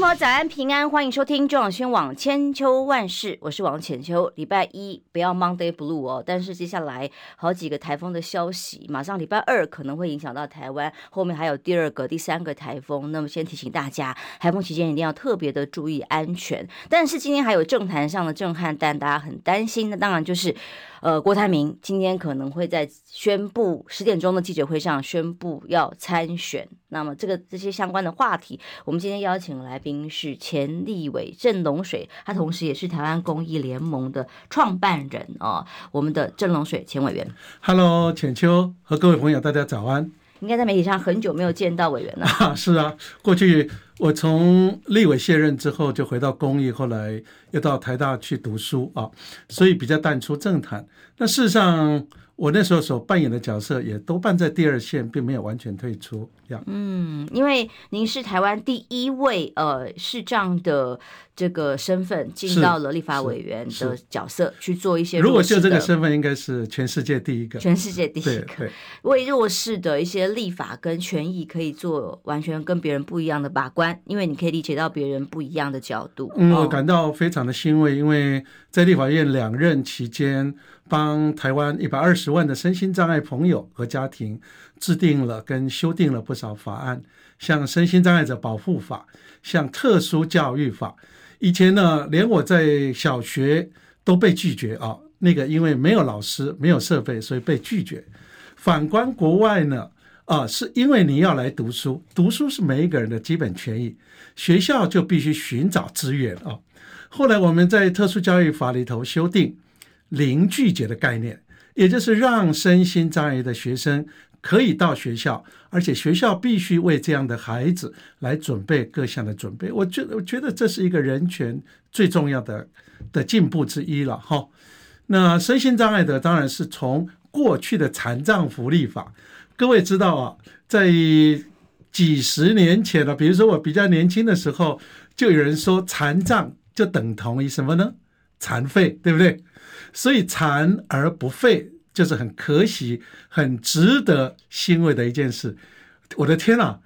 早安平安，欢迎收听中广新网千秋万世，我是王浅秋。礼拜一不要 Monday Blue 哦，但是接下来好几个台风的消息，马上礼拜二可能会影响到台湾，后面还有第二个、第三个台风。那么先提醒大家，台风期间一定要特别的注意安全。但是今天还有政坛上的震撼，但大家很担心，那当然就是。呃，郭台铭今天可能会在宣布十点钟的记者会上宣布要参选。那么，这个这些相关的话题，我们今天邀请的来宾是前立委郑龙水，他同时也是台湾公益联盟的创办人哦。我们的郑龙水前委员，Hello，浅秋和各位朋友，大家早安。应该在媒体上很久没有见到委员了。啊，是啊，过去我从立委卸任之后就回到公益，后来又到台大去读书啊，所以比较淡出政坛。那事实上。我那时候所扮演的角色也都办在第二线，并没有完全退出。样嗯，因为您是台湾第一位呃视障的这个身份进到了立法委员的角色去做一些。如果就这个身份，应该是全世界第一个。全世界第一个，为弱势的一些立法跟权益可以做完全跟别人不一样的把关，因为你可以理解到别人不一样的角度。嗯，我感到非常的欣慰，因为在立法院两任期间。帮台湾一百二十万的身心障碍朋友和家庭制定了跟修订了不少法案，像身心障碍者保护法，像特殊教育法。以前呢，连我在小学都被拒绝啊，那个因为没有老师、没有设备，所以被拒绝。反观国外呢，啊，是因为你要来读书，读书是每一个人的基本权益，学校就必须寻找资源啊。后来我们在特殊教育法里头修订。零拒绝的概念，也就是让身心障碍的学生可以到学校，而且学校必须为这样的孩子来准备各项的准备。我觉得，我觉得这是一个人权最重要的的进步之一了哈。那身心障碍的当然是从过去的残障福利法，各位知道啊，在几十年前了，比如说我比较年轻的时候，就有人说残障就等同于什么呢？残废，对不对？所以残而不废，就是很可喜、很值得欣慰的一件事。我的天啊，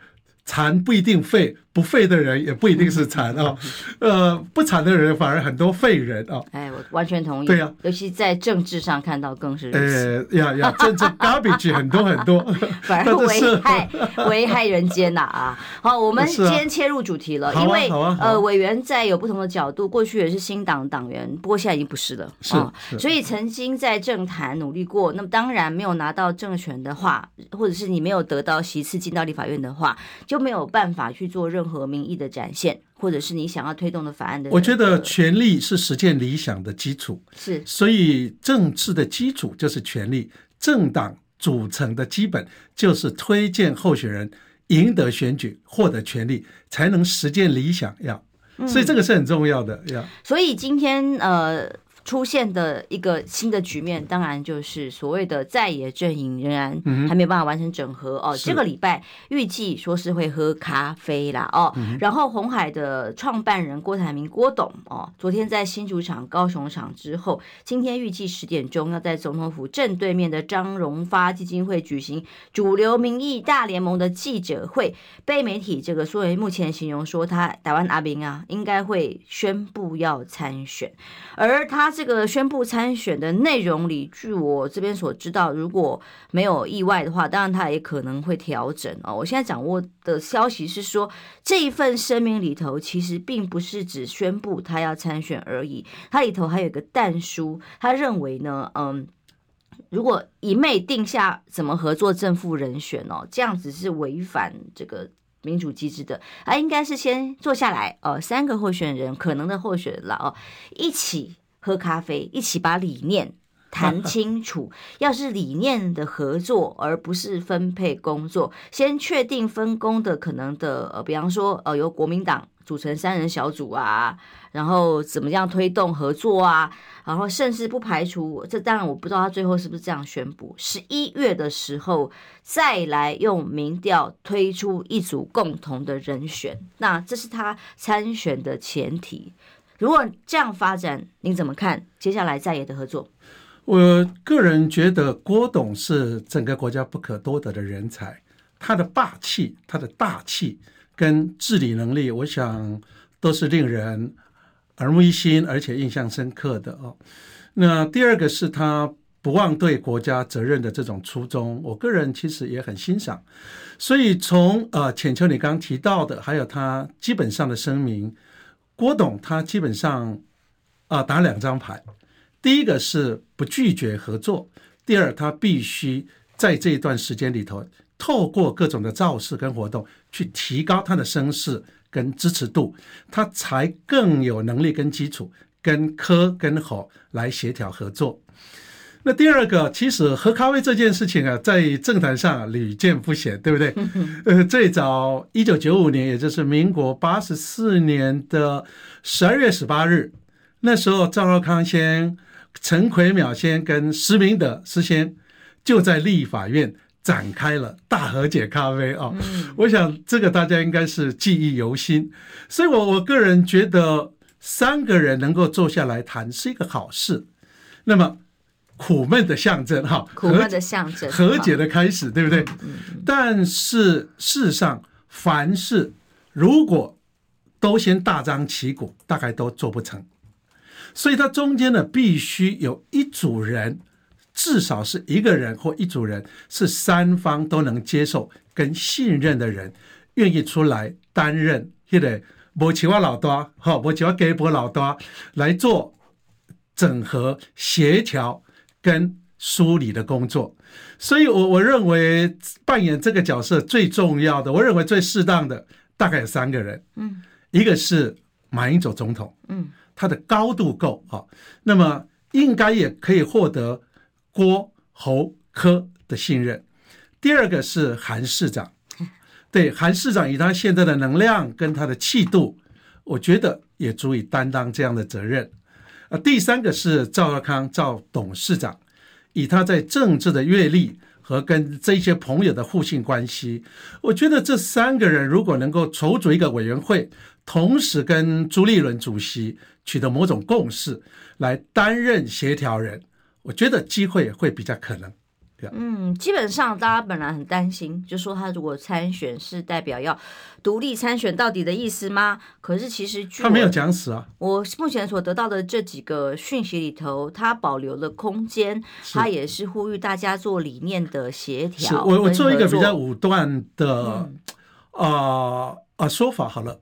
蚕不一定废。不废的人也不一定是残啊，呃，不残的人反而很多废人啊。哎，我完全同意。对呀，尤其在政治上看到更是。哎，呀呀，政治 garbage 很多很多，反而危害危害人间呐啊！好，我们今天切入主题了，因为呃，委员在有不同的角度，过去也是新党党员，不过现在已经不是了啊。所以曾经在政坛努力过，那么当然没有拿到政权的话，或者是你没有得到席次进到立法院的话，就没有办法去做任何。和民意的展现，或者是你想要推动的法案的，我觉得权力是实践理想的基础。是，所以政治的基础就是权力，政党组成的基本就是推荐候选人赢得选举，获得权力，才能实践理想。要，所以这个是很重要的。要，嗯，所以今天呃。出现的一个新的局面，当然就是所谓的在野阵营仍然还没有办法完成整合哦。这个礼拜预计说是会喝咖啡啦哦。然后红海的创办人郭台铭郭董哦，昨天在新主场、高雄场之后，今天预计十点钟要在总统府正对面的张荣发基金会举行主流民意大联盟的记者会，被媒体这个所以，目前形容说他台湾阿兵啊，应该会宣布要参选，而他。这个宣布参选的内容里，据我这边所知道，如果没有意外的话，当然他也可能会调整哦。我现在掌握的消息是说，这一份声明里头其实并不是只宣布他要参选而已，它里头还有一个但书，他认为呢，嗯，如果一昧定下怎么合作正副人选哦，这样子是违反这个民主机制的，啊，应该是先坐下来哦，三个候选人可能的候选人了哦，一起。喝咖啡，一起把理念 谈清楚。要是理念的合作，而不是分配工作，先确定分工的可能的，呃，比方说，呃，由国民党组成三人小组啊，然后怎么样推动合作啊，然后甚至不排除，这当然我不知道他最后是不是这样宣布，十一月的时候再来用民调推出一组共同的人选，那这是他参选的前提。如果这样发展，您怎么看接下来在野的合作？我个人觉得郭董是整个国家不可多得的人才，他的霸气、他的大气跟治理能力，我想都是令人耳目一新，而且印象深刻的哦。那第二个是他不忘对国家责任的这种初衷，我个人其实也很欣赏。所以从呃浅秋你刚刚提到的，还有他基本上的声明，郭董他基本上啊、打两张牌。第一个是不拒绝合作，第二，他必须在这一段时间里头，透过各种的造势跟活动，去提高他的声势跟支持度，他才更有能力跟基础跟科跟侯来协调合作。那第二个，其实喝咖啡这件事情啊，在政坛上屡见不鲜，对不对？呃，最早一九九五年，也就是民国八十四年的十二月十八日，那时候赵少康先。陈奎淼先跟施明德施先就在立法院展开了大和解咖啡啊，我想这个大家应该是记忆犹新，所以我我个人觉得三个人能够坐下来谈是一个好事。那么苦闷的象征哈，苦闷的象征，和解的开始，对不对？但是事实上，凡事如果都先大张旗鼓，大概都做不成。所以，它中间呢，必须有一组人，至少是一个人或一组人，是三方都能接受跟信任的人，愿意出来担任，现在摩奇瓦老多，哈，摩奇瓦给波老多来做整合、协调跟梳理的工作。所以我我认为扮演这个角色最重要的，我认为最适当的大概有三个人，嗯，一个是马英九总统，嗯。他的高度够啊，那么应该也可以获得郭侯科的信任。第二个是韩市长，对，韩市长以他现在的能量跟他的气度，我觉得也足以担当这样的责任。啊，第三个是赵少康赵董事长，以他在政治的阅历和跟这些朋友的互信关系，我觉得这三个人如果能够筹组一个委员会，同时跟朱立伦主席。取得某种共识来担任协调人，我觉得机会会比较可能。嗯，基本上大家本来很担心，就说他如果参选是代表要独立参选到底的意思吗？可是其实他没有讲死啊。我目前所得到的这几个讯息里头，他保留了空间，他也是呼吁大家做理念的协调。我我做一个比较武断的啊啊、嗯呃呃、说法好了，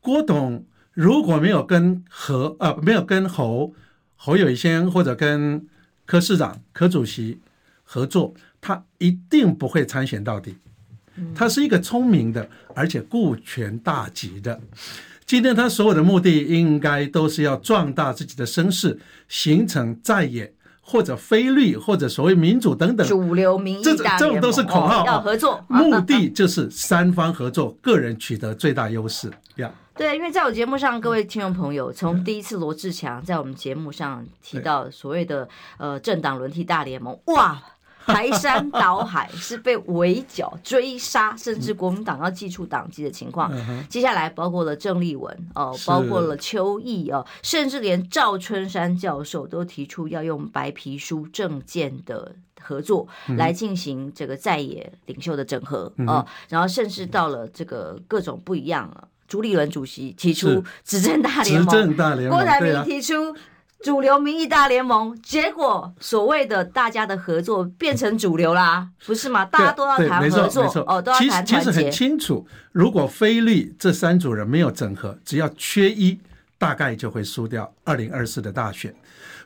郭董。如果没有跟何啊，没有跟侯侯友宜先或者跟柯市长、柯主席合作，他一定不会参选到底。他是一个聪明的，而且顾全大局的。今天他所有的目的，应该都是要壮大自己的声势，形成在野或者非绿或者所谓民主等等主流民意。这这种都是口号，要合作，目的就是三方合作，个人取得最大优势。呀。对，因为在我节目上，各位听众朋友，从第一次罗志强在我们节目上提到所谓的呃政党轮替大联盟，哇，排山倒海，是被围剿、追杀，甚至国民党要祭出党籍的情况。接下来包括了郑丽文哦，包括了邱毅哦，甚至连赵春山教授都提出要用白皮书政见的合作来进行这个在野领袖的整合哦，然后甚至到了这个各种不一样了。朱立伦主席提出执政大联盟，郭台铭提出主流民意大联盟，结果所谓的大家的合作变成主流啦，不是吗？大家都要谈合作哦，都要谈。其实很清楚，如果菲律这三组人没有整合，只要缺一，大概就会输掉二零二四的大选。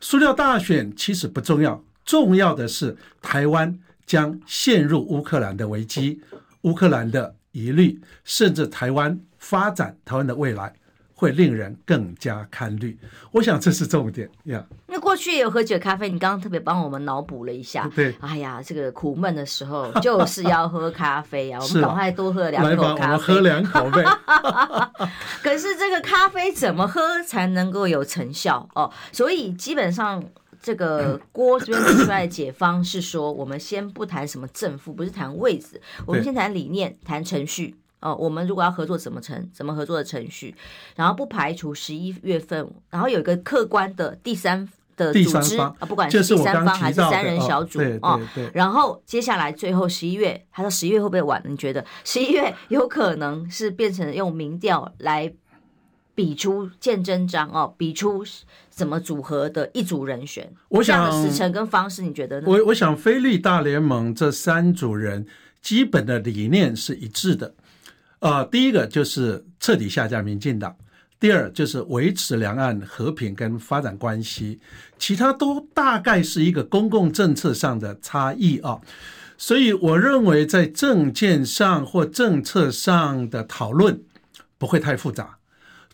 输掉大选其实不重要，重要的是台湾将陷入乌克兰的危机，乌克兰的疑虑，甚至台湾。发展台湾的未来会令人更加看绿，我想这是重点呀。那过去也有喝酒咖啡，你刚刚特别帮我们脑补了一下。对，哎呀，这个苦闷的时候 就是要喝咖啡啊，我们赶快多喝两口咖啡。来吧，我们喝两口呗。可是这个咖啡怎么喝才能够有成效哦？所以基本上这个 郭这边提出来的解方是说，我们先不谈什么正负，不是谈位置，我们先谈理念，谈程序。哦，我们如果要合作，怎么程怎么合作的程序，然后不排除十一月份，然后有一个客观的第三的组织啊，不管是第三方还是三人小组哦，然后接下来最后十一月，他说十一月会不会晚？你觉得十一月有可能是变成用民调来比出见真章哦，比出怎么组合的一组人选？我想的时程跟方式，你觉得呢？我我想非绿大联盟这三组人基本的理念是一致的。啊、呃，第一个就是彻底下架民进党，第二就是维持两岸和平跟发展关系，其他都大概是一个公共政策上的差异啊。所以我认为在政见上或政策上的讨论不会太复杂，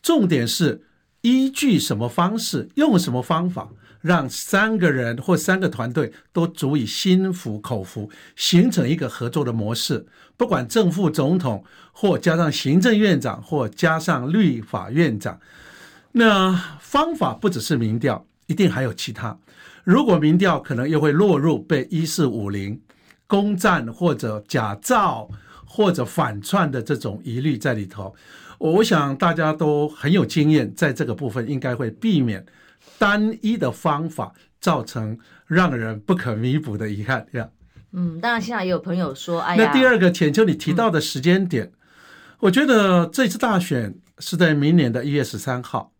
重点是依据什么方式，用什么方法。让三个人或三个团队都足以心服口服，形成一个合作的模式。不管正副总统，或加上行政院长，或加上立法院长，那方法不只是民调，一定还有其他。如果民调可能又会落入被一四五零攻占或者假造或者反串的这种疑虑在里头，我想大家都很有经验，在这个部分应该会避免。单一的方法造成让人不可弥补的遗憾呀。嗯，当然现在也有朋友说，哎呀，那第二个浅秋你提到的时间点，嗯、我觉得这次大选是在明年的一月十三号，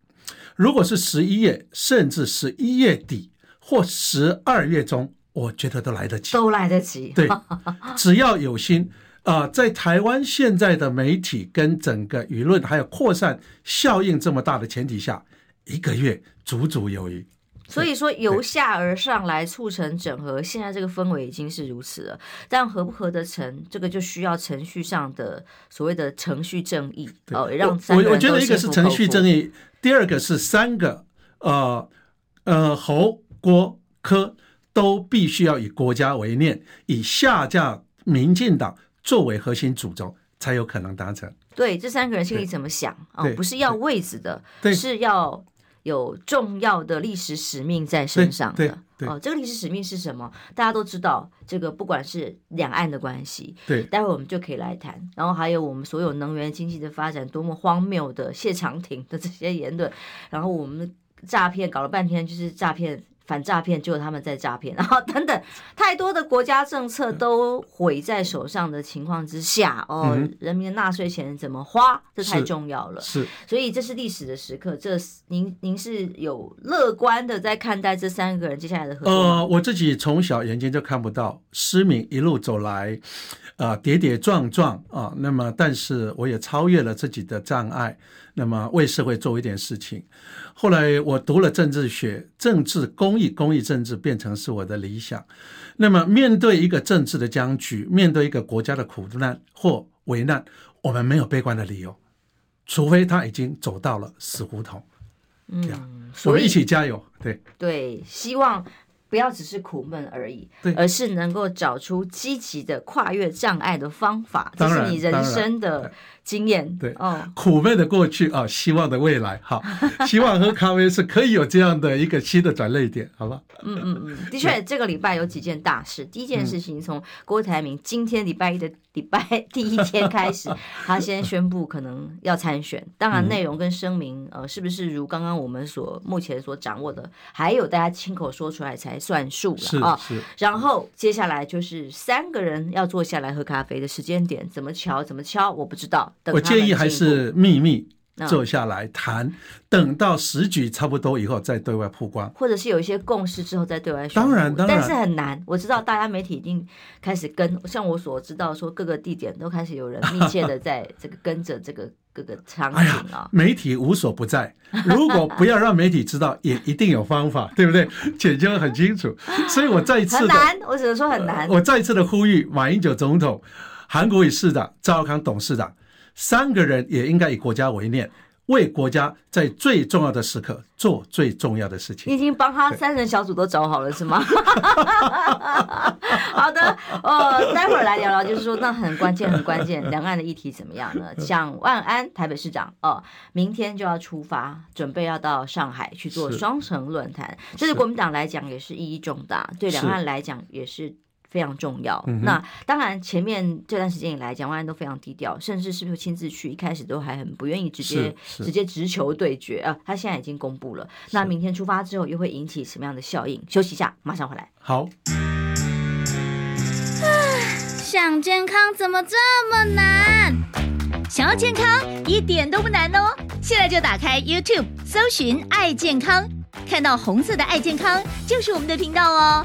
如果是十一月，甚至十一月底或十二月中，我觉得都来得及，都来得及。对，只要有心啊、呃，在台湾现在的媒体跟整个舆论还有扩散效应这么大的前提下。一个月足足有余，所以说由下而上来促成整合，现在这个氛围已经是如此了。但合不合得成，这个就需要程序上的所谓的程序正义哦，让三。我我觉得一个是程序正义，第二个是三个呃呃侯郭柯都必须要以国家为念，以下架民进党作为核心主轴，才有可能达成。对，这三个人心里怎么想啊？不是要位置的，是要。有重要的历史使命在身上的哦，这个历史使命是什么？大家都知道，这个不管是两岸的关系，对，待会我们就可以来谈。然后还有我们所有能源经济的发展，多么荒谬的谢长廷的这些言论，然后我们诈骗搞了半天就是诈骗。反诈骗，就他们在诈骗，然后等等，太多的国家政策都毁在手上的情况之下，哦，嗯、人民的纳税钱怎么花，这太重要了。是，所以这是历史的时刻。这您您是有乐观的在看待这三个人接下来的合作？呃，我自己从小眼睛就看不到失明一路走来，啊、呃，跌跌撞撞啊、呃，那么但是我也超越了自己的障碍。那么为社会做一点事情，后来我读了政治学，政治公益、公益政治变成是我的理想。那么面对一个政治的僵局，面对一个国家的苦难或危难，我们没有悲观的理由，除非他已经走到了死胡同。嗯，我们一起加油。对对，希望。不要只是苦闷而已，而是能够找出积极的跨越障碍的方法，这是你人生的经验。对，哦，苦闷的过去啊，希望的未来。好，希望喝咖啡是可以有这样的一个新的转捩点，好吧？嗯嗯嗯，的确，这个礼拜有几件大事。第一件事情，从郭台铭今天礼拜一的 礼拜第一天开始，他先宣布可能要参选。当然，内容跟声明，呃，是不是如刚刚我们所目前所掌握的，还有大家亲口说出来才算数了啊，然后接下来就是三个人要坐下来喝咖啡的时间点，怎么敲怎么敲，我不知道。等我建议还是秘密。坐下来谈，等到时局差不多以后再对外曝光，或者是有一些共识之后再对外宣布。当然，当然，但是很难。我知道大家媒体已经开始跟，像我所知道说各个地点都开始有人密切的在这个跟着这个各个场景啊、哦哎。媒体无所不在，如果不要让媒体知道，也一定有方法，对不对？简就很清楚。所以我再一次的很难，我只能说很难。我再一次的呼吁马英九总统、韩国瑜市长、赵康董事长。三个人也应该以国家为念，为国家在最重要的时刻做最重要的事情。你已经帮他三人小组都找好了是吗？好的，呃，待会儿来聊聊，就是说那很关键、很关键，两岸的议题怎么样呢？蒋万安台北市长哦，明天就要出发，准备要到上海去做双城论坛，这对国民党来讲也是意义重大，对两岸来讲也是。非常重要。嗯、那当然，前面这段时间以来，蒋万安都非常低调，甚至是不是亲自去？一开始都还很不愿意直接直接直球对决啊。他现在已经公布了，那明天出发之后又会引起什么样的效应？休息一下，马上回来。好。想健康怎么这么难？想要健康一点都不难哦！现在就打开 YouTube，搜寻“爱健康”，看到红色的“爱健康”就是我们的频道哦。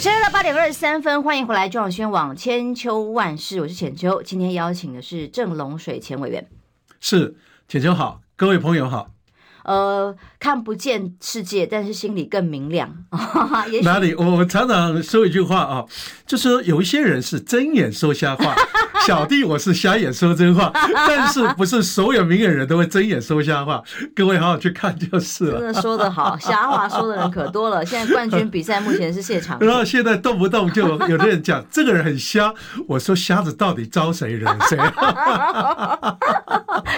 现在到八点二十三分，欢迎回来中央宣网千秋万世，我是浅秋。今天邀请的是郑龙水前委员。是浅秋好，各位朋友好。呃，看不见世界，但是心里更明亮。哪里？我常常说一句话啊，就是说有一些人是睁眼说瞎话，小弟我是瞎眼说真话。但是不是所有明眼人都会睁眼说瞎话？各位好好去看就是了。真的说得好，瞎话说的人可多了。现在冠军比赛目前是谢长。然后现在动不动就有的人讲这个人很瞎，我说瞎子到底招谁惹谁？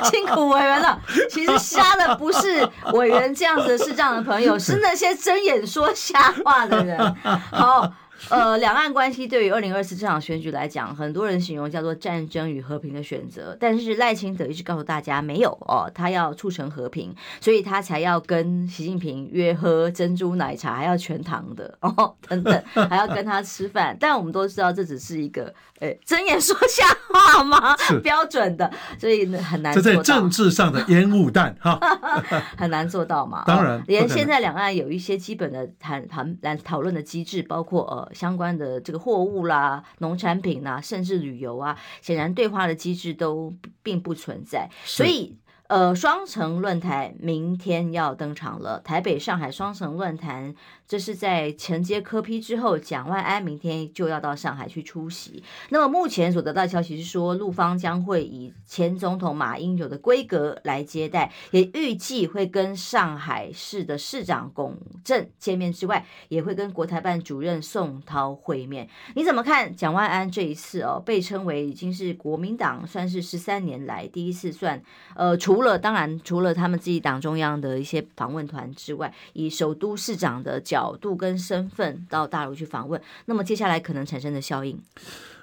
辛苦委员了。其实瞎的不是。是委员这样子是这样的朋友，是那些睁眼说瞎话的人。好。呃，两岸关系对于二零二四这场选举来讲，很多人形容叫做战争与和平的选择。但是赖清德一直告诉大家没有哦，他要促成和平，所以他才要跟习近平约喝珍珠奶茶，还要全糖的哦，等等，还要跟他吃饭。但我们都知道这只是一个诶睁眼说瞎话吗？标准的，所以很难做到。这在政治上的烟雾弹哈，很难做到嘛。当然，哦、连现在两岸有一些基本的谈谈来讨论的机制，包括呃。相关的这个货物啦、农产品啦，甚至旅游啊，显然对话的机制都并不存在，所以。呃，双城论坛明天要登场了。台北、上海双城论坛，这是在承接科批之后，蒋万安明天就要到上海去出席。那么目前所得到的消息是说，陆方将会以前总统马英九的规格来接待，也预计会跟上海市的市长龚正见面之外，也会跟国台办主任宋涛会面。你怎么看蒋万安这一次哦？被称为已经是国民党算是十三年来第一次算呃。除了当然，除了他们自己党中央的一些访问团之外，以首都市长的角角度跟身份到大陆去访问，那么接下来可能产生的效应，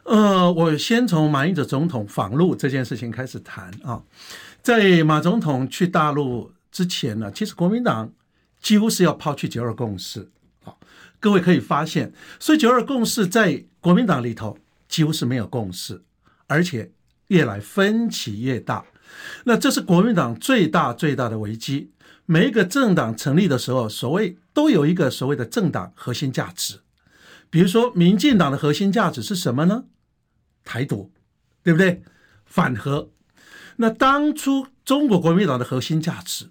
呃，我先从马英九总统访陆这件事情开始谈啊。在马总统去大陆之前呢，其实国民党几乎是要抛弃九二共识啊。各位可以发现，所以九二共识在国民党里头几乎是没有共识，而且越来分歧越大。那这是国民党最大最大的危机。每一个政党成立的时候，所谓都有一个所谓的政党核心价值。比如说，民进党的核心价值是什么呢？台独，对不对？反核。那当初中国国民党的核心价值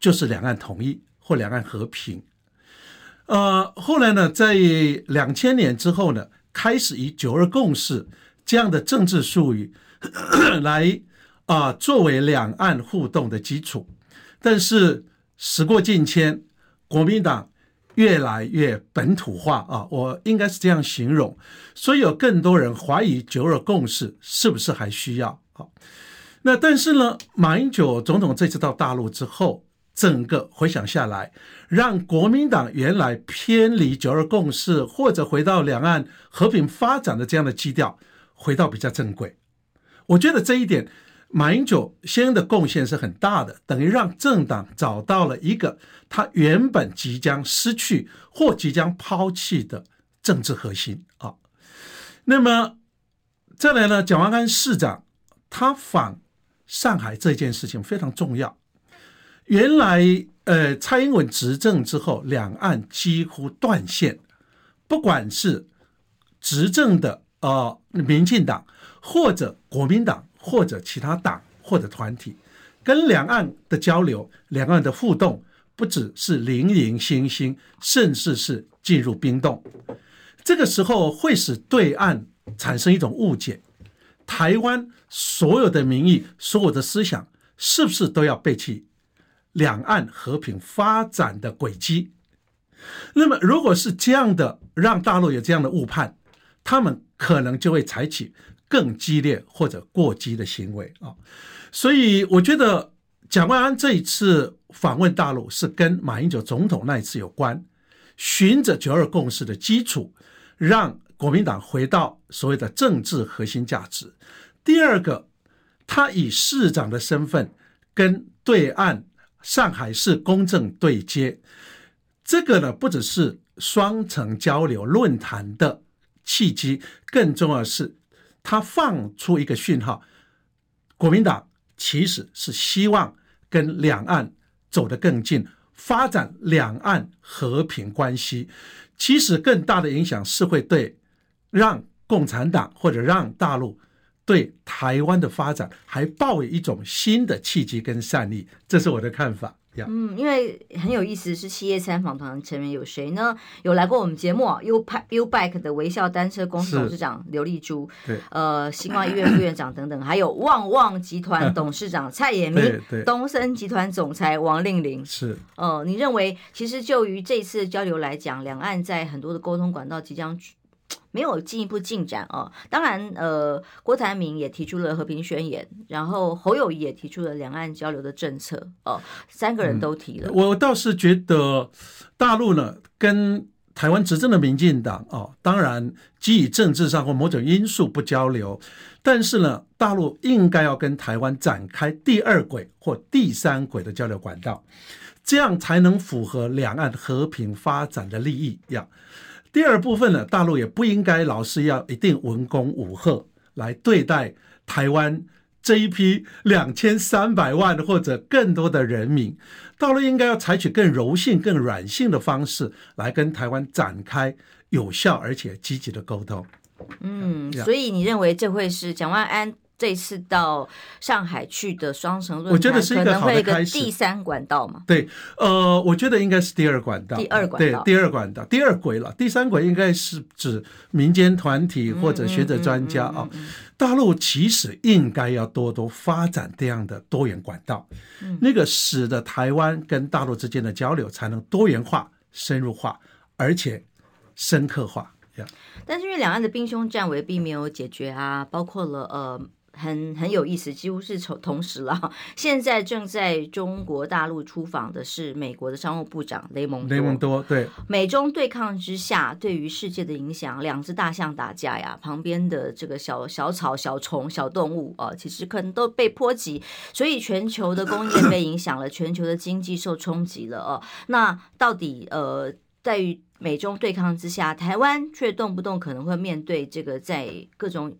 就是两岸统一或两岸和平。呃，后来呢，在两千年之后呢，开始以九二共识这样的政治术语 来。啊，作为两岸互动的基础，但是时过境迁，国民党越来越本土化啊，我应该是这样形容，所以有更多人怀疑九二共识是不是还需要啊？那但是呢，马英九总统这次到大陆之后，整个回想下来，让国民党原来偏离九二共识或者回到两岸和平发展的这样的基调，回到比较正轨。我觉得这一点。马英九先生的贡献是很大的，等于让政党找到了一个他原本即将失去或即将抛弃的政治核心啊。那么再来呢，蒋万安市长他访上海这件事情非常重要。原来呃，蔡英文执政之后，两岸几乎断线，不管是执政的呃民进党或者国民党。或者其他党或者团体跟两岸的交流、两岸的互动，不只是零零星星，甚至是进入冰冻。这个时候会使对岸产生一种误解：台湾所有的民意、所有的思想，是不是都要背弃两岸和平发展的轨迹？那么，如果是这样的，让大陆有这样的误判，他们可能就会采取更激烈或者过激的行为啊。所以，我觉得蒋万安这一次访问大陆是跟马英九总统那一次有关。循着九二共识的基础，让国民党回到所谓的政治核心价值。第二个，他以市长的身份跟对岸上海市公正对接，这个呢，不只是双城交流论坛的契机，更重要的是他放出一个讯号：国民党其实是希望跟两岸走得更近。发展两岸和平关系，其实更大的影响是会对让共产党或者让大陆对台湾的发展还抱有一种新的契机跟善意，这是我的看法。嗯，因为很有意思，是企业参访团成员有谁呢？有来过我们节目 U U Bike 的微笑单车公司董事长刘丽珠，对，呃，新光医院副院长等等，还有旺旺集团董事长 蔡衍明，东森集团总裁王令麟，是，呃，你认为其实就于这次交流来讲，两岸在很多的沟通管道即将。没有进一步进展哦。当然，呃，郭台铭也提出了和平宣言，然后侯友谊也提出了两岸交流的政策哦。三个人都提了。嗯、我倒是觉得大陆呢，跟台湾执政的民进党哦，当然基于政治上或某种因素不交流，但是呢，大陆应该要跟台湾展开第二轨或第三轨的交流管道，这样才能符合两岸和平发展的利益呀。第二部分呢，大陆也不应该老是要一定文攻武赫来对待台湾这一批两千三百万或者更多的人民，大陆应该要采取更柔性、更软性的方式来跟台湾展开有效而且积极的沟通。嗯，所以你认为这会是蒋万安？这次到上海去的双城论坛，我觉得是一个好的开始。第三管道嘛？对，呃，我觉得应该是第二管道。第二管道，对，第二管道，第二轨了。第三轨应该是指民间团体或者学者专家啊。大陆其实应该要多多发展这样的多元管道，那个使得台湾跟大陆之间的交流才能多元化、深入化，而且深刻化。但是因为两岸的兵凶战危并没有解决啊，包括了呃。很很有意思，几乎是从同时了。现在正在中国大陆出访的是美国的商务部长雷蒙多。雷蒙多对，美中对抗之下，对于世界的影响，两只大象打架呀，旁边的这个小小草、小虫、小动物啊，其实可能都被波及，所以全球的工业被影响了，全球的经济受冲击了哦。那到底呃，在于美中对抗之下，台湾却动不动可能会面对这个在各种。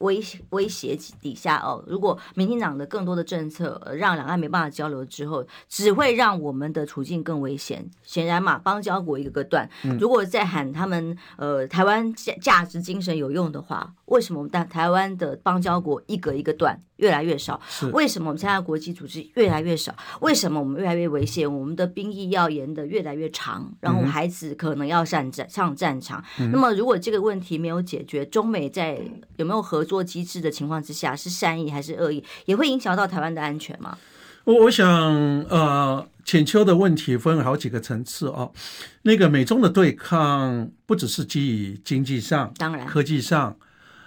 威威胁底下哦，如果民进党的更多的政策让两岸没办法交流之后，只会让我们的处境更危险。显然嘛，邦交国一个个断，如果再喊他们呃台湾价价值精神有用的话，为什么我们台湾的邦交国一个一个断？越来越少，为什么我们参加国际组织越来越少？为什么我们越来越危险？我们的兵役要延的越来越长，然后孩子可能要上战上战场。那么，如果这个问题没有解决，中美在有没有合作机制的情况之下，是善意还是恶意，也会影响到台湾的安全吗？我我想，呃，浅秋的问题分了好几个层次哦。那个美中的对抗，不只是基于经济上，当然科技上，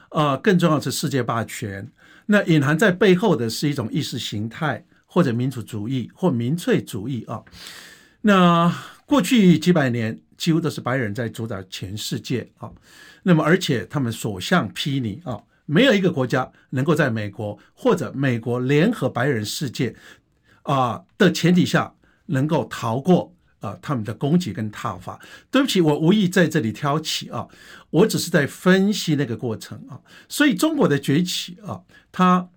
呃，更重要是世界霸权。那隐含在背后的是一种意识形态，或者民主主义或民粹主义啊。那过去几百年几乎都是白人在主导全世界啊。那么而且他们所向披靡啊，没有一个国家能够在美国或者美国联合白人世界啊的前提下能够逃过。啊，他们的攻击跟踏伐，对不起，我无意在这里挑起啊，我只是在分析那个过程啊。所以中国的崛起啊，它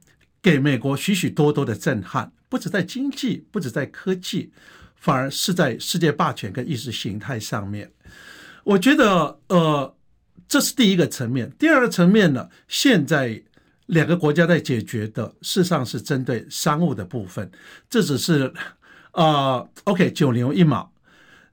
给美国许许多多的震撼，不止在经济，不止在科技，反而是在世界霸权跟意识形态上面。我觉得，呃，这是第一个层面。第二个层面呢，现在两个国家在解决的，事实上是针对商务的部分，这只是啊，OK，九牛一毛。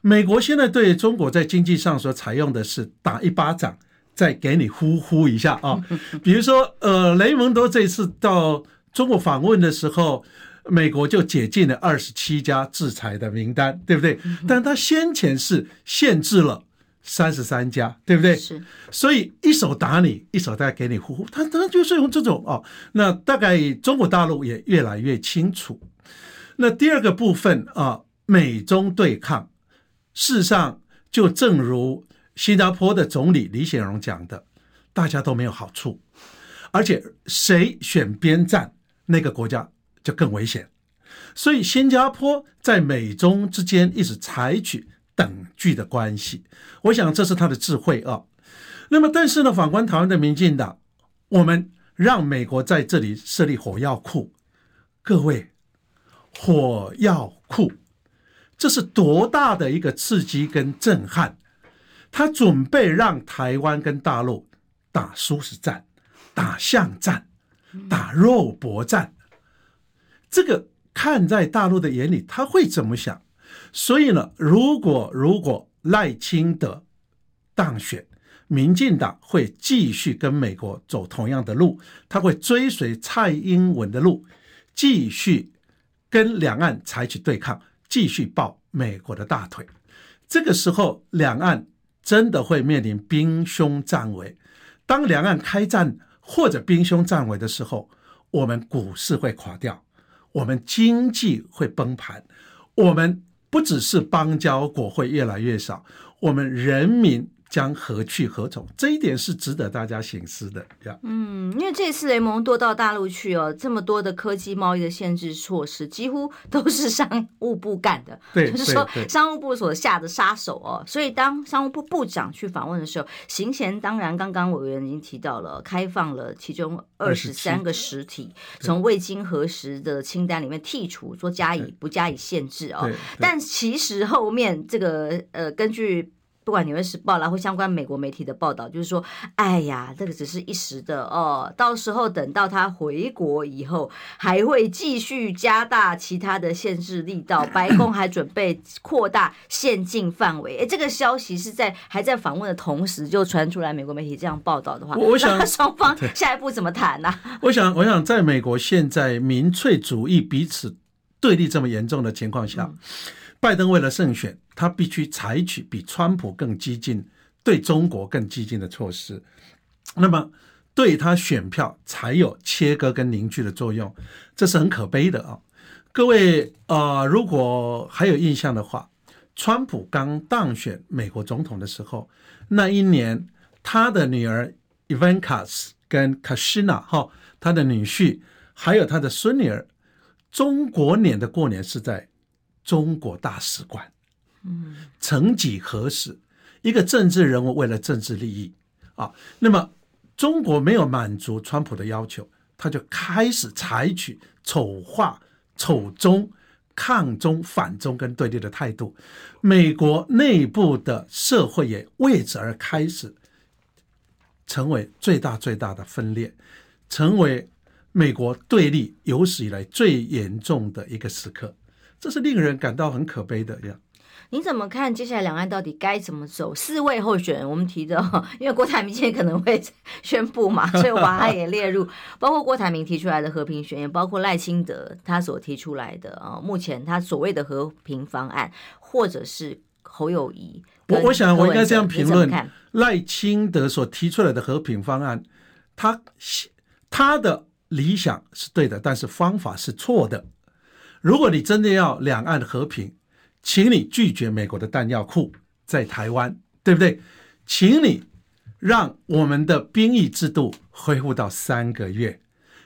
美国现在对中国在经济上所采用的是打一巴掌再给你呼呼一下啊。比如说，呃，雷蒙多这次到中国访问的时候，美国就解禁了二十七家制裁的名单，对不对？但他先前是限制了三十三家，对不对？是。所以一手打你，一手再给你呼呼，他他就是用这种哦。那大概中国大陆也越来越清楚。那第二个部分啊，美中对抗，事实上就正如新加坡的总理李显龙讲的，大家都没有好处，而且谁选边站，那个国家就更危险。所以新加坡在美中之间一直采取等距的关系，我想这是他的智慧啊。那么，但是呢，反观台湾的民进党，我们让美国在这里设立火药库，各位。火药库，这是多大的一个刺激跟震撼！他准备让台湾跟大陆打殊死战、打巷战、打肉搏战。这个看在大陆的眼里，他会怎么想？所以呢，如果如果赖清德当选，民进党会继续跟美国走同样的路，他会追随蔡英文的路，继续。跟两岸采取对抗，继续抱美国的大腿，这个时候两岸真的会面临兵凶战危。当两岸开战或者兵凶战危的时候，我们股市会垮掉，我们经济会崩盘，我们不只是邦交国会越来越少，我们人民。将何去何从？这一点是值得大家省思的呀。嗯，因为这次雷蒙多到大陆去哦，这么多的科技贸易的限制措施，几乎都是商务部干的。对，就是说商务部所下的杀手哦。所以当商务部部长去访问的时候，行前当然刚刚委员已经提到了，开放了其中二十三个实体，从未经核实的清单里面剔除，说加以不加以限制哦。但其实后面这个呃，根据。不管《纽约时报》啦，或相关美国媒体的报道，就是说，哎呀，这个只是一时的哦，到时候等到他回国以后，还会继续加大其他的限制力道。白宫还准备扩大限禁范围。哎，这个消息是在还在访问的同时就传出来，美国媒体这样报道的话，我想双方下一步怎么谈呢？我想，我想，在美国现在民粹主义彼此对立这么严重的情况下。嗯拜登为了胜选，他必须采取比川普更激进、对中国更激进的措施，那么对他选票才有切割跟凝聚的作用，这是很可悲的啊！各位啊、呃，如果还有印象的话，川普刚当选美国总统的时候，那一年他的女儿 Ivanka 跟 Kashina 哈，他的女婿还有他的孙女儿，中国年的过年是在。中国大使馆，嗯，曾几何时，一个政治人物为了政治利益啊，那么中国没有满足川普的要求，他就开始采取丑化、丑中、抗中、反中跟对立的态度。美国内部的社会也为此而开始成为最大最大的分裂，成为美国对立有史以来最严重的一个时刻。这是令人感到很可悲的呀。你怎么看接下来两岸到底该怎么走？四位候选人，我们提的，因为郭台铭今天可能会宣布嘛，所以我把他也列入，包括郭台铭提出来的和平宣言，包括赖清德他所提出来的啊，目前他所谓的和平方案，或者是侯友谊。我我想我应该这样评论赖清德所提出来的和平方案，他他的理想是对的，但是方法是错的。如果你真的要两岸和平，请你拒绝美国的弹药库在台湾，对不对？请你让我们的兵役制度恢复到三个月。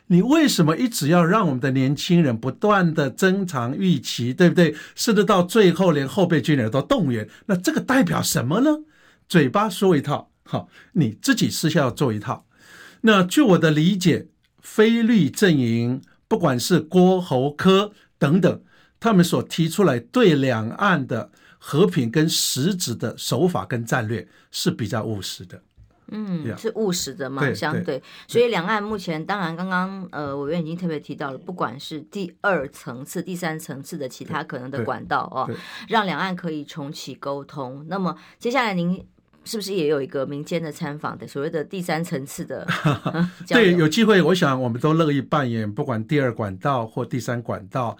你为什么一直要让我们的年轻人不断的增长预期，对不对？甚至到最后连后备军人都动员，那这个代表什么呢？嘴巴说一套，好，你自己私下要做一套。那据我的理解，非绿阵营不管是郭侯柯。等等，他们所提出来对两岸的和平跟实质的手法跟战略是比较务实的，嗯，是务实的嘛，相对，所以两岸目前当然刚刚呃委员已经特别提到了，不管是第二层次、第三层次的其他可能的管道哦，让两岸可以重启沟通。那么接下来您是不是也有一个民间的参访的所谓的第三层次的？对，有机会，我想我们都乐意扮演，不管第二管道或第三管道，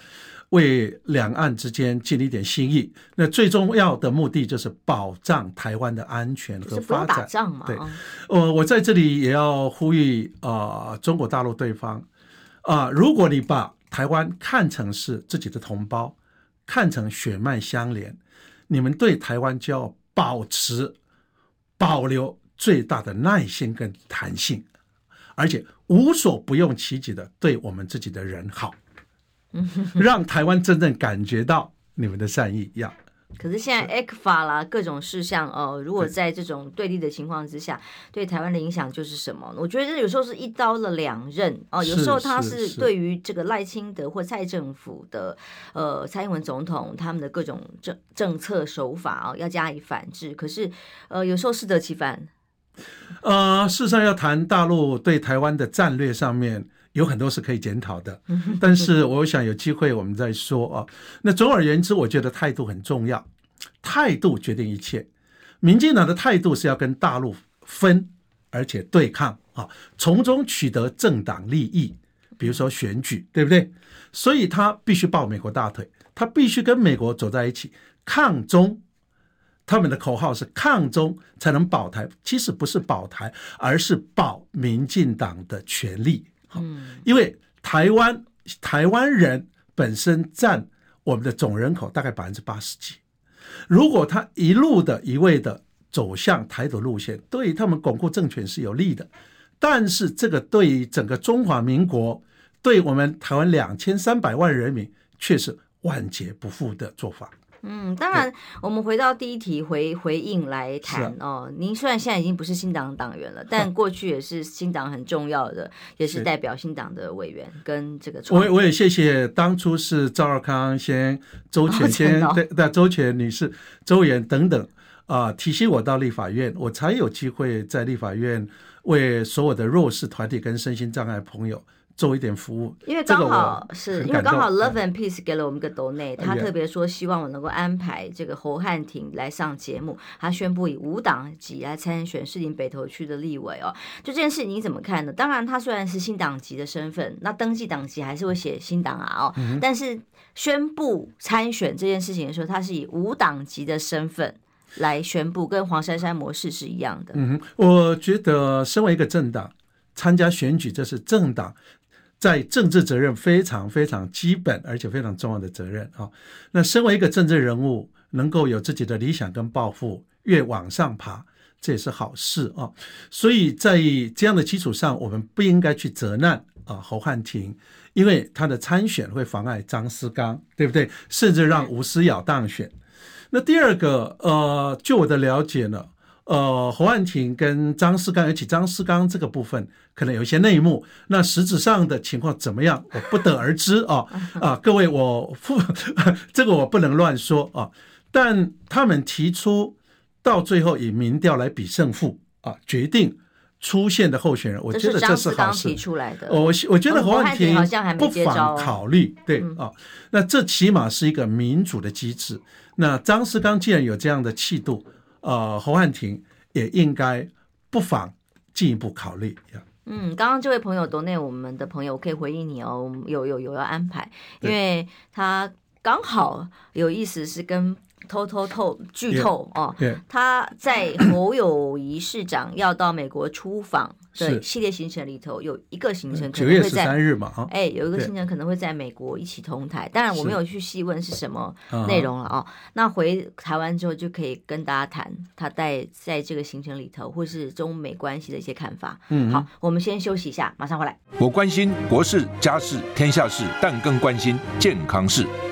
为两岸之间尽一点心意。那最重要的目的就是保障台湾的安全和发展。打仗嘛？对，呃，我在这里也要呼吁啊、呃，中国大陆对方啊、呃，如果你把台湾看成是自己的同胞，看成血脉相连，你们对台湾就要保持保留最大的耐心跟弹性，而且无所不用其极的对我们自己的人好。让台湾真正感觉到你们的善意一样。可是现在 ECFA 啦，各种事项哦，如果在这种对立的情况之下，对台湾的影响就是什么？我觉得有时候是一刀了两刃哦，有时候他是对于这个赖清德或蔡政府的呃蔡英文总统他们的各种政政策手法哦，要加以反制。可是呃，有时候适得其反。呃，事实上要谈大陆对台湾的战略上面。有很多是可以检讨的，但是我想有机会我们再说啊。那总而言之，我觉得态度很重要，态度决定一切。民进党的态度是要跟大陆分，而且对抗啊，从中取得政党利益，比如说选举，对不对？所以他必须抱美国大腿，他必须跟美国走在一起抗中。他们的口号是抗中才能保台，其实不是保台，而是保民进党的权利。嗯，因为台湾台湾人本身占我们的总人口大概百分之八十几，如果他一路的一味的走向台独路线，对于他们巩固政权是有利的，但是这个对于整个中华民国，对我们台湾两千三百万人民却是万劫不复的做法。嗯，当然，我们回到第一题回回应来谈哦。您虽然现在已经不是新党党员了，但过去也是新党很重要的，也是代表新党的委员跟这个。我我也谢谢当初是赵二康先、周全先、对对周全女士、周延等等啊，提醒我到立法院，我才有机会在立法院为所有的弱势团体跟身心障碍朋友。做一点服务，因为刚好是因为刚好 Love and Peace 给了我们个 donate，他特别说希望我能够安排这个侯汉廷来上节目，他宣布以无党籍来参选士林北投区的立委哦。就这件事你怎么看呢？当然他虽然是新党籍的身份，那登记党籍还是会写新党啊哦，嗯、但是宣布参选这件事情的时候，他是以无党籍的身份来宣布，跟黄珊珊模式是一样的。嗯，我觉得身为一个政党参加选举，这是政党。在政治责任非常非常基本而且非常重要的责任啊！那身为一个政治人物，能够有自己的理想跟抱负，越往上爬，这也是好事啊！所以在这样的基础上，我们不应该去责难啊侯汉廷，因为他的参选会妨碍张思刚，对不对？甚至让吴思瑶当选。那第二个，呃，就我的了解呢。呃，侯汉廷跟张世刚，而且张世刚这个部分可能有一些内幕，那实质上的情况怎么样，我不得而知啊 啊！各位，我不 这个我不能乱说啊。但他们提出到最后以民调来比胜负啊，决定出现的候选人，我觉得这是好事。我我觉得侯汉廷不妨考虑，对啊，那这起码是一个民主的机制。那张世刚既然有这样的气度。呃，侯汉廷也应该不妨进一步考虑。嗯，刚刚这位朋友都内我们的朋友可以回应你哦，有有有要安排，因为他刚好有意思是跟偷偷透剧透哦，他在侯友谊市长要到美国出访。的，系列行程里头有一个行程可能会在九月十三日嘛，哎，有一个行程可能会在美国一起同台。当然我没有去细问是什么内容了哦。那回台湾之后就可以跟大家谈他在在这个行程里头或是中美关系的一些看法。嗯，好，我们先休息一下，马上回来。我关心国事、家事、天下事，但更关心健康事。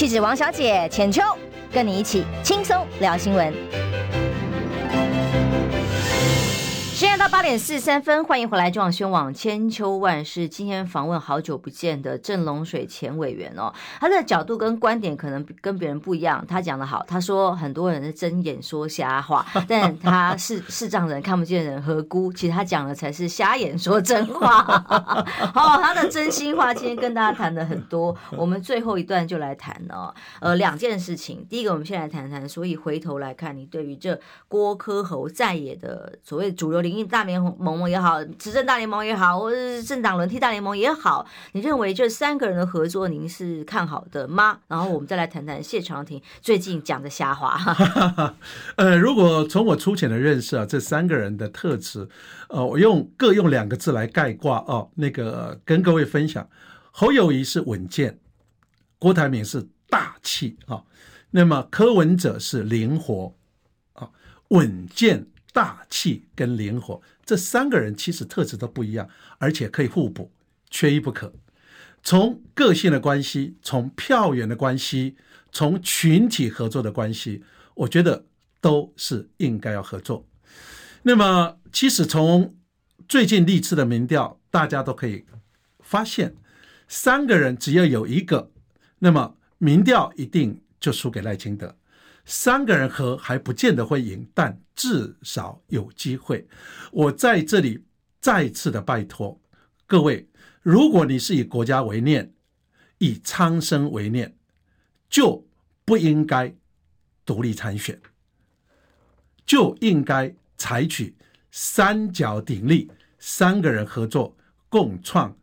气质王小姐浅秋跟你一起轻松聊新闻。到八点四十三分，欢迎回来中广新闻网千秋万世。今天访问好久不见的郑龙水前委员哦，他的角度跟观点可能跟别人不一样。他讲得好，他说很多人的睁眼说瞎话，但他是视障人看不见人何辜？其实他讲的才是瞎眼说真话。好，他的真心话今天跟大家谈的很多。我们最后一段就来谈哦，呃，两件事情。第一个，我们先来谈谈，所以回头来看，你对于这郭科侯在野的所谓主流领。大联盟也好，执政大联盟也好，或者是政党轮替大联盟也好，你认为这三个人的合作，您是看好的吗？然后我们再来谈谈谢长廷最近讲的瞎话。呃，如果从我粗浅的认识啊，这三个人的特质，呃，我用各用两个字来概括哦，那个跟各位分享，侯友宜是稳健，郭台铭是大气啊、那么柯文哲是灵活啊、稳健。大气跟灵活这三个人其实特质都不一样，而且可以互补，缺一不可。从个性的关系，从票源的关系，从群体合作的关系，我觉得都是应该要合作。那么，其实从最近历次的民调，大家都可以发现，三个人只要有一个，那么民调一定就输给赖清德。三个人合还不见得会赢，但至少有机会。我在这里再次的拜托各位，如果你是以国家为念，以苍生为念，就不应该独立参选，就应该采取三角鼎立，三个人合作，共创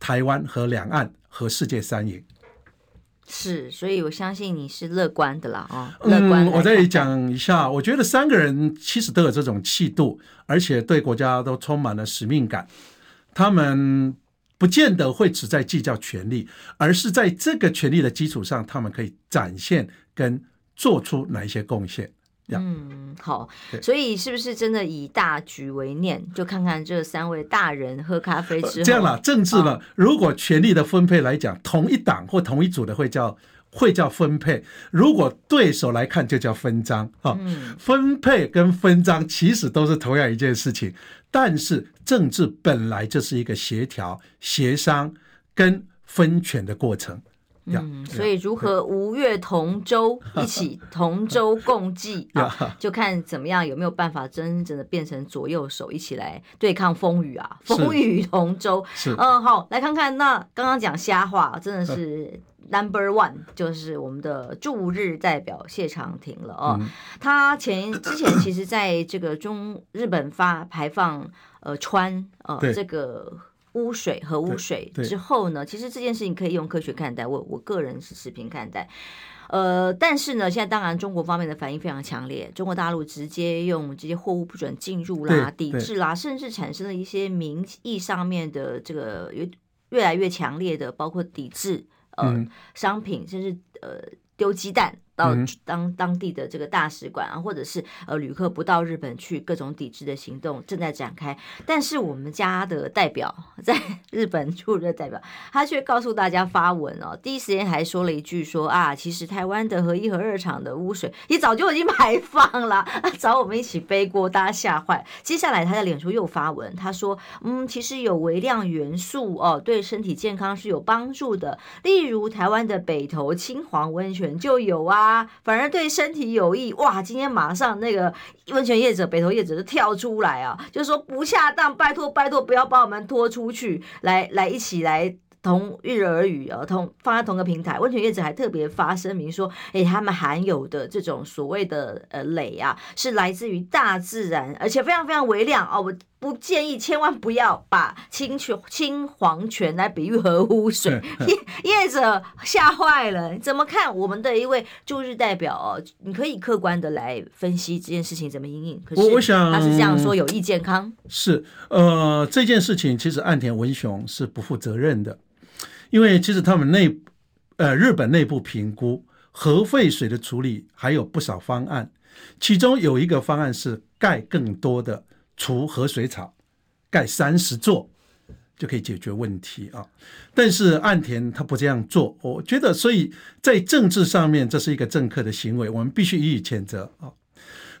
台湾和两岸和世界三赢。是，所以我相信你是乐观的啦，啊、哦，乐观我再讲一下，我觉得三个人其实都有这种气度，而且对国家都充满了使命感。他们不见得会只在计较权力，而是在这个权力的基础上，他们可以展现跟做出哪一些贡献。嗯，好，所以是不是真的以大局为念？就看看这三位大人喝咖啡之后，这样了。政治呢，如果权力的分配来讲，同一党或同一组的会叫会叫分配；如果对手来看，就叫分赃啊。分配跟分赃其实都是同样一件事情，但是政治本来就是一个协调、协商跟分权的过程。嗯，所以如何吴越同舟，一起同舟共济 啊，就看怎么样有没有办法真正的变成左右手，一起来对抗风雨啊，风雨同舟。是，嗯，好，来看看那刚刚讲瞎话，真的是 number one，就是我们的驻日代表谢长廷了哦。他前之前其实在这个中日本发排放呃川呃这个。污水和污水之后呢，其实这件事情可以用科学看待，我我个人是持平看待。呃，但是呢，现在当然中国方面的反应非常强烈，中国大陆直接用这些货物不准进入啦、抵制啦，甚至产生了一些民意上面的这个越越来越强烈的，包括抵制呃、嗯、商品，甚至呃丢鸡蛋。到当当地的这个大使馆啊，或者是呃旅客不到日本去，各种抵制的行动正在展开。但是我们家的代表 在日本驻日代表，他却告诉大家发文哦，第一时间还说了一句说啊，其实台湾的和一和二厂的污水也早就已经排放了，找我们一起背锅，大家吓坏。接下来他在脸书又发文，他说嗯，其实有微量元素哦，对身体健康是有帮助的，例如台湾的北投青黄温泉就有啊。啊，反而对身体有益哇！今天马上那个温泉业者、北投业者就跳出来啊，就说不恰当，拜托拜托，不要把我们拖出去，来来一起来。同日而语啊，同放在同个平台，温泉业者还特别发声明说，哎，他们含有的这种所谓的呃镭啊，是来自于大自然，而且非常非常微量哦。我不建议，千万不要把清泉、清黄泉来比喻核污水，业 业者吓坏了。怎么看？我们的一位驻日代表哦，你可以客观的来分析这件事情怎么因应。可是我想他是这样说，有益健康是呃这件事情，其实岸田文雄是不负责任的。因为其实他们内，呃，日本内部评估核废水的处理还有不少方案，其中有一个方案是盖更多的储核水草，盖三十座就可以解决问题啊。但是岸田他不这样做，我觉得，所以在政治上面这是一个政客的行为，我们必须予以谴责啊。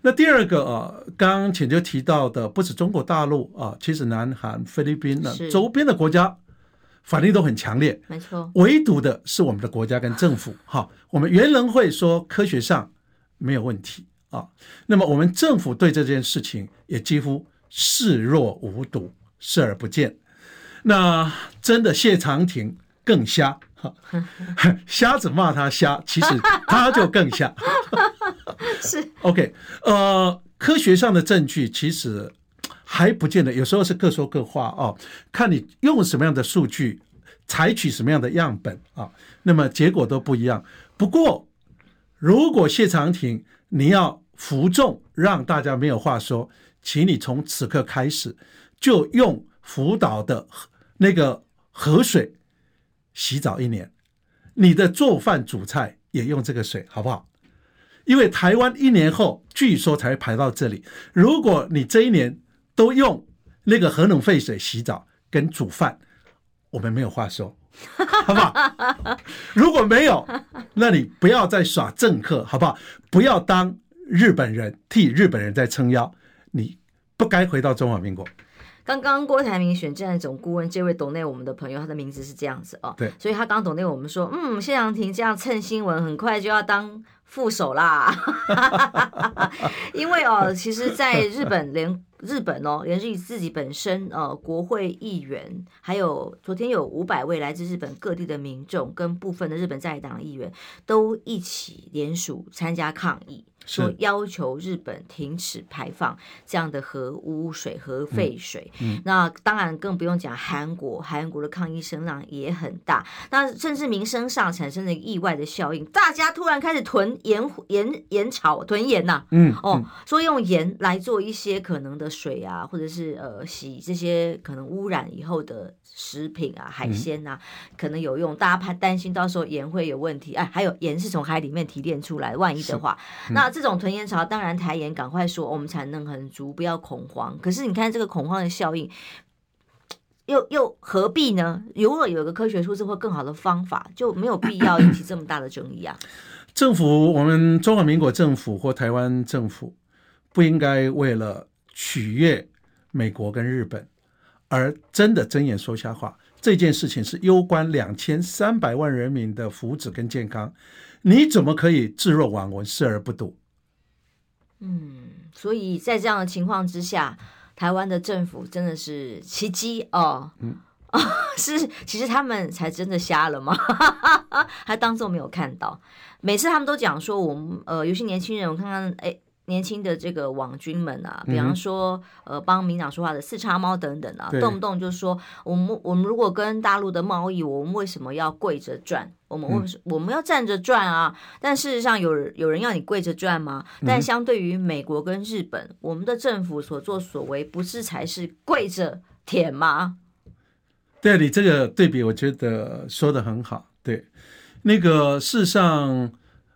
那第二个啊，刚刚浅秋提到的，不止中国大陆啊，其实南韩、菲律宾呢，周边的国家反应都很强烈。没错，唯独的是我们的国家跟政府。哈，我们原能会说科学上没有问题啊，那么我们政府对这件事情也几乎视若无睹、视而不见。那真的谢长廷更瞎，瞎子骂他瞎，其实他就更瞎。是 OK，呃，科学上的证据其实还不见得，有时候是各说各话哦，看你用什么样的数据，采取什么样的样本啊，那么结果都不一样。不过，如果谢长廷你要服众，让大家没有话说，请你从此刻开始就用福岛的那个河水洗澡一年，你的做饭煮菜也用这个水，好不好？因为台湾一年后据说才会排到这里。如果你这一年都用那个核能废水洗澡跟煮饭，我们没有话说，好不好？如果没有，那你不要再耍政客，好不好？不要当日本人替日本人在撑腰，你不该回到中华民国。刚刚郭台铭选战总顾问这位董内我们的朋友，他的名字是这样子哦，对，所以他刚董内我们说，嗯，谢长廷这样蹭新闻，很快就要当。副手啦，因为哦，其实，在日本连日本哦，连日自己本身呃，国会议员，还有昨天有五百位来自日本各地的民众，跟部分的日本在党议员，都一起联署参加抗议。说要求日本停止排放这样的核污水、核废水。嗯嗯、那当然更不用讲韩国，韩国的抗议声浪也很大。那甚至民生上产生了意外的效应，大家突然开始囤盐、盐、盐炒、囤盐呐、啊。嗯，哦，说用盐来做一些可能的水啊，或者是呃洗这些可能污染以后的食品啊、海鲜啊，嗯、可能有用。大家怕担心到时候盐会有问题。哎，还有盐是从海里面提炼出来，万一的话，嗯、那。这种囤盐潮，当然台盐赶快说，我们产能很足，不要恐慌。可是你看这个恐慌的效应，又又何必呢？如果有个科学数字或更好的方法，就没有必要引起这么大的争议啊。政府，我们中华民国政府或台湾政府，不应该为了取悦美国跟日本，而真的睁眼说瞎话。这件事情是攸关两千三百万人民的福祉跟健康，你怎么可以置若罔闻、视而不睹？嗯，所以在这样的情况之下，台湾的政府真的是奇迹哦。嗯，是，其实他们才真的瞎了吗？还当做没有看到。每次他们都讲说，我们呃，有些年轻人，我看看，哎。年轻的这个网军们啊，比方说，呃，帮民党说话的四叉猫等等啊，对动不动就说，我们我们如果跟大陆的贸易，我们为什么要跪着赚？我们为什么我们要站着赚啊？但事实上有，有有人要你跪着赚吗？但相对于美国跟日本，我们的政府所作所为，不是才是跪着舔吗？对，你这个对比，我觉得说的很好。对，那个事实上，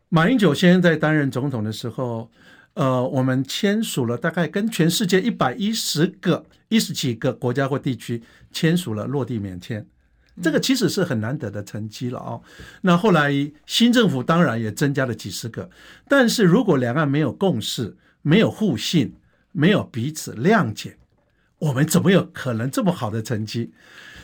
马英九先生在担任总统的时候。呃，我们签署了大概跟全世界一百一十个、一十几个国家或地区签署了落地免签，这个其实是很难得的成绩了哦。那后来新政府当然也增加了几十个，但是如果两岸没有共识、没有互信、没有彼此谅解，我们怎么有可能这么好的成绩？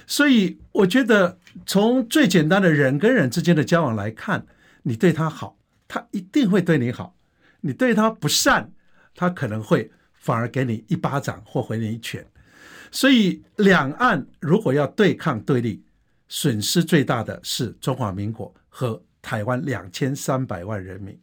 所以我觉得，从最简单的人跟人之间的交往来看，你对他好，他一定会对你好。你对他不善，他可能会反而给你一巴掌或回你一拳。所以，两岸如果要对抗对立，损失最大的是中华民国和台湾两千三百万人民。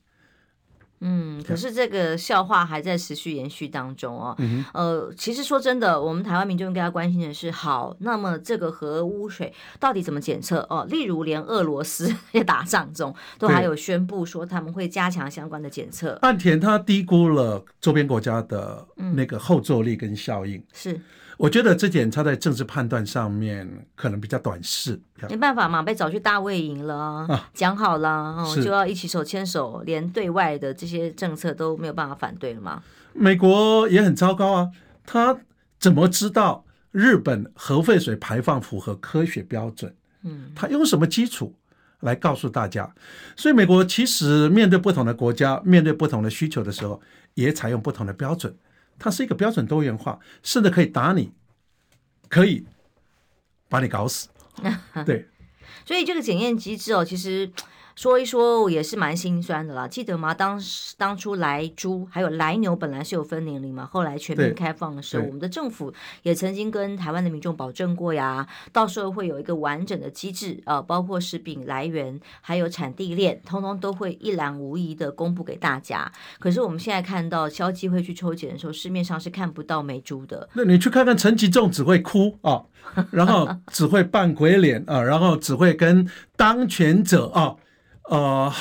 嗯，可是这个笑话还在持续延续当中哦。嗯、哼呃，其实说真的，我们台湾民众应该要关心的是，好，那么这个核污水到底怎么检测哦？例如，连俄罗斯 也打仗中，都还有宣布说他们会加强相关的检测。岸田他低估了周边国家的那个后坐力跟效应。嗯、是。我觉得这点他在政治判断上面可能比较短视，没办法嘛，被找去大卫营了，啊、讲好了，哦、就要一起手牵手，连对外的这些政策都没有办法反对了嘛？美国也很糟糕啊，他怎么知道日本核废水排放符合科学标准？嗯，他用什么基础？来告诉大家。所以，美国其实面对不同的国家，面对不同的需求的时候，也采用不同的标准。它是一个标准多元化，甚至可以打你，可以把你搞死。对，所以这个检验机制哦，其实。说一说也是蛮心酸的啦，记得吗？当时当初来猪还有来牛本来是有分年龄嘛，后来全面开放的时候，我们的政府也曾经跟台湾的民众保证过呀，到时候会有一个完整的机制啊，包括食品来源还有产地链，通通都会一览无遗的公布给大家。可是我们现在看到消基会去抽检的时候，市面上是看不到美猪的。那你去看看陈吉仲只会哭啊，然后只会扮鬼脸啊，然后只会跟当权者啊。呃，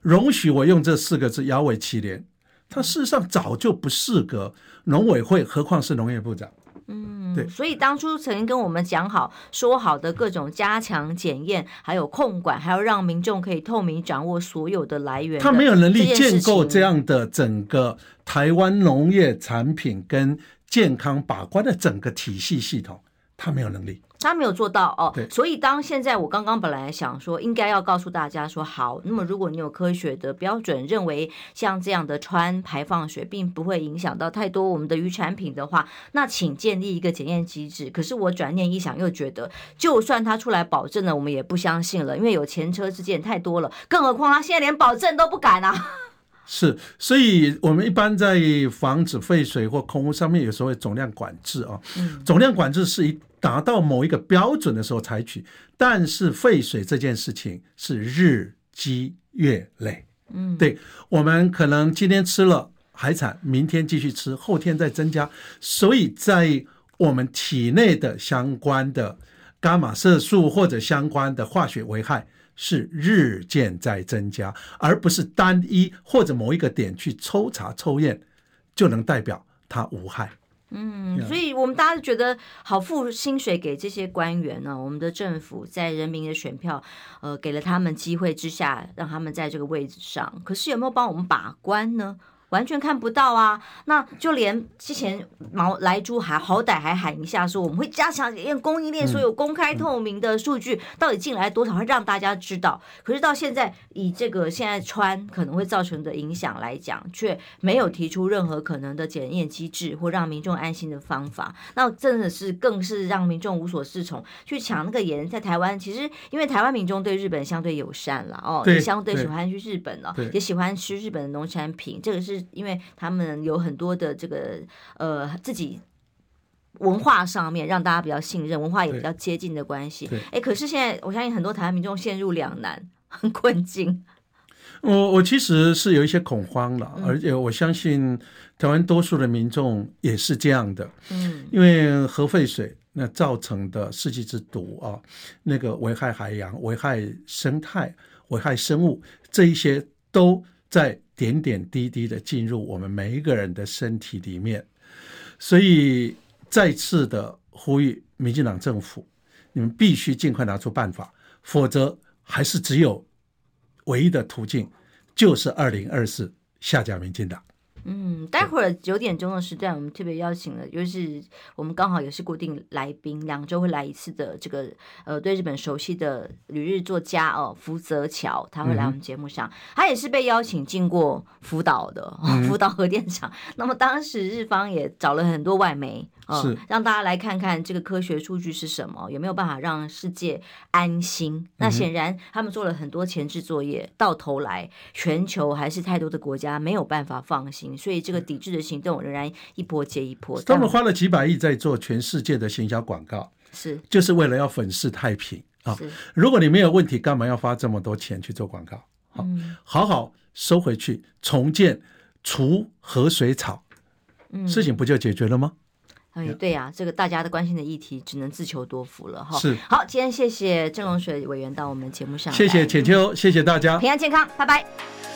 容许我用这四个字摇尾乞怜，他事实上早就不适合农委会，何况是农业部长。嗯，对，所以当初曾经跟我们讲好说好的各种加强检验，还有控管，还要让民众可以透明掌握所有的来源的，他没有能力建构这样的整个台湾农业产品跟健康把关的整个体系系统，他没有能力。他没有做到哦，所以当现在我刚刚本来想说，应该要告诉大家说，好，那么如果你有科学的标准，认为像这样的氚排放水并不会影响到太多我们的鱼产品的话，那请建立一个检验机制。可是我转念一想，又觉得，就算他出来保证了，我们也不相信了，因为有前车之鉴太多了，更何况他现在连保证都不敢啊。是，所以我们一般在防止废水或空污上面有所谓总量管制啊，总量管制是一。达到某一个标准的时候采取，但是废水这件事情是日积月累。嗯，对，我们可能今天吃了海产，明天继续吃，后天再增加，所以在我们体内的相关的伽马色素或者相关的化学危害是日渐在增加，而不是单一或者某一个点去抽查抽验就能代表它无害。嗯，所以我们大家都觉得好付薪水给这些官员呢，我们的政府在人民的选票，呃，给了他们机会之下，让他们在这个位置上，可是有没有帮我们把关呢？完全看不到啊！那就连之前毛来珠还好歹还喊一下说，我们会加强检验供应链，所有公开透明的数据到底进来多少，会让大家知道。可是到现在以这个现在穿可能会造成的影响来讲，却没有提出任何可能的检验机制或让民众安心的方法。那真的是更是让民众无所适从，去抢那个盐。在台湾，其实因为台湾民众对日本相对友善了哦，也相对喜欢去日本了，也喜欢吃日本的农产品，这个是。因为他们有很多的这个呃自己文化上面让大家比较信任，文化也比较接近的关系。哎，可是现在我相信很多台湾民众陷入两难，很 困境。我我其实是有一些恐慌了，而且我相信台湾多数的民众也是这样的。嗯，因为核废水那造成的世纪之毒啊，那个危害海洋、危害生态、危害生物，这一些都在。点点滴滴的进入我们每一个人的身体里面，所以再次的呼吁民进党政府，你们必须尽快拿出办法，否则还是只有唯一的途径，就是二零二四下架民进党。嗯，待会儿九点钟的时段，我们特别邀请了，就是我们刚好也是固定来宾，两周会来一次的这个呃，对日本熟悉的旅日作家哦，福泽桥，他会来我们节目上，嗯、他也是被邀请进过福岛的、哦、福岛核电厂。那么当时日方也找了很多外媒。哦、是让大家来看看这个科学数据是什么，有没有办法让世界安心？嗯、那显然他们做了很多前置作业，到头来全球还是太多的国家没有办法放心，所以这个抵制的行动仍然一波接一波。他们花了几百亿在做全世界的行销广告，是就是为了要粉饰太平啊！如果你没有问题，干嘛要花这么多钱去做广告？好，嗯、好好收回去，重建除河水草，嗯、事情不就解决了吗？哎，对呀、啊，这个大家的关心的议题，只能自求多福了哈。是，好，今天谢谢郑龙水委员到我们节目上，谢谢浅秋，谢谢大家，平安健康，拜拜。